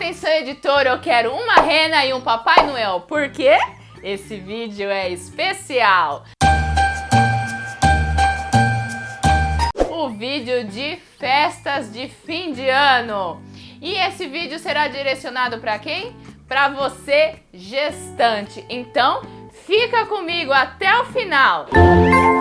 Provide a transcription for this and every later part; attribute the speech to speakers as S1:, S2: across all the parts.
S1: Atenção, editor, eu quero uma rena e um Papai Noel. Por quê? Esse vídeo é especial. O vídeo de festas de fim de ano. E esse vídeo será direcionado para quem? Para você gestante. Então, fica comigo até o final. vídeo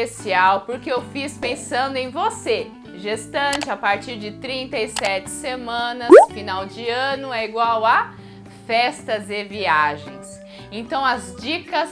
S1: especial porque eu fiz pensando em você, gestante a partir de 37 semanas, final de ano é igual a festas e viagens. Então as dicas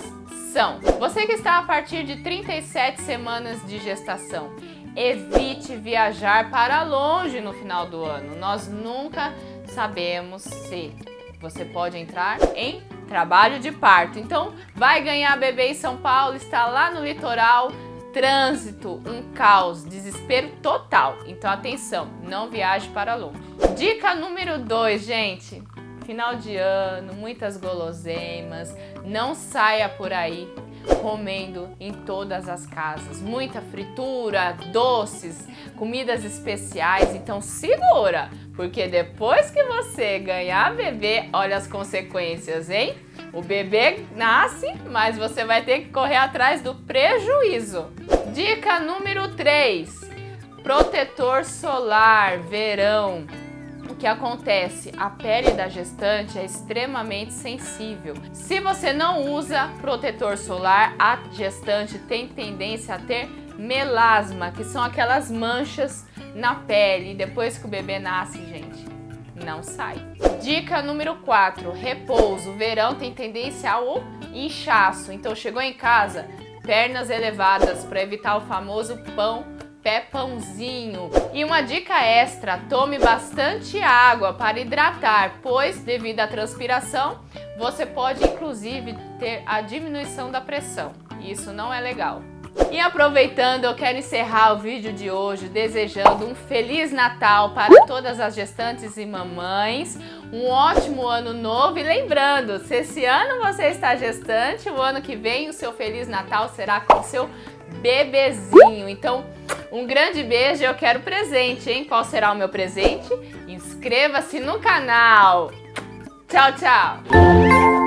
S1: são: você que está a partir de 37 semanas de gestação, evite viajar para longe no final do ano. Nós nunca sabemos se você pode entrar em trabalho de parto. Então, vai ganhar bebê em São Paulo, está lá no litoral, trânsito, um caos, desespero total. Então, atenção, não viaje para longe. Dica número 2, gente. Final de ano, muitas guloseimas, não saia por aí comendo em todas as casas. Muita fritura, doces, comidas especiais. Então segura, porque depois que você ganhar bebê, olha as consequências, hein? O bebê nasce, mas você vai ter que correr atrás do prejuízo. Dica número 3: protetor solar, verão. O que acontece? A pele da gestante é extremamente sensível. Se você não usa protetor solar, a gestante tem tendência a ter melasma, que são aquelas manchas na pele. Depois que o bebê nasce, gente, não sai. Dica número 4: repouso. verão tem tendência ao inchaço. Então chegou em casa, pernas elevadas para evitar o famoso pão pé pãozinho. E uma dica extra: tome bastante água para hidratar, pois devido à transpiração, você pode inclusive ter a diminuição da pressão. Isso não é legal. E aproveitando, eu quero encerrar o vídeo de hoje desejando um feliz Natal para todas as gestantes e mamães, um ótimo ano novo e lembrando, se esse ano você está gestante, o ano que vem o seu feliz Natal será com o seu bebezinho. Então, um grande beijo, eu quero presente, hein? Qual será o meu presente? Inscreva-se no canal. Tchau, tchau.